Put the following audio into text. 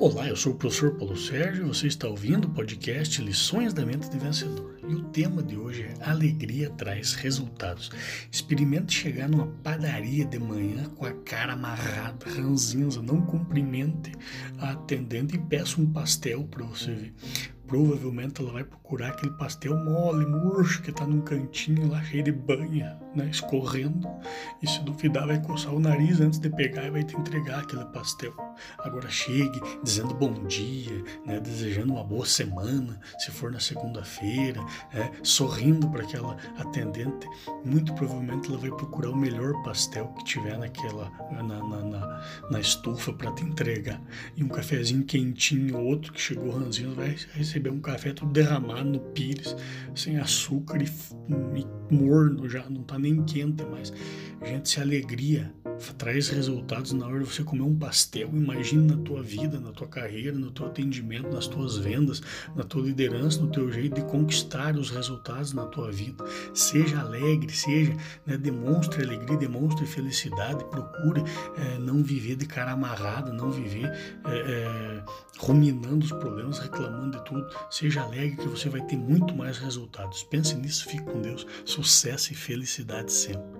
Olá, eu sou o professor Paulo Sérgio e você está ouvindo o podcast Lições da Mente de Vencedor. E o tema de hoje é Alegria traz resultados. Experimente chegar numa padaria de manhã com a cara amarrada, ranzinza, não cumprimente a atendente e peça um pastel para você ver provavelmente ela vai procurar aquele pastel mole, murcho, que está num cantinho lá cheio de banha, né, escorrendo. E se duvidar, vai coçar o nariz antes de pegar e vai te entregar aquele pastel. Agora chegue dizendo bom dia, né, desejando uma boa semana, se for na segunda-feira, é, sorrindo para aquela atendente. Muito provavelmente ela vai procurar o melhor pastel que tiver naquela na, na, na, na estufa para te entregar. E um cafezinho quentinho, outro que chegou ranzinho, vai receber um café tudo derramado no pires, sem açúcar e, e morno já, não tá nem quente mais. Gente, se alegria traz resultados na hora de você comer um pastel. Imagine na tua vida, na tua carreira, no teu atendimento, nas tuas vendas, na tua liderança, no teu jeito de conquistar os resultados na tua vida. Seja alegre, seja, né, demonstre alegria, demonstre felicidade, procure é, não viver de cara amarrada, não viver é, é, ruminando os problemas, reclamando de tudo. Seja alegre que você vai ter muito mais resultados. Pense nisso, fique com Deus. Sucesso e felicidade sempre.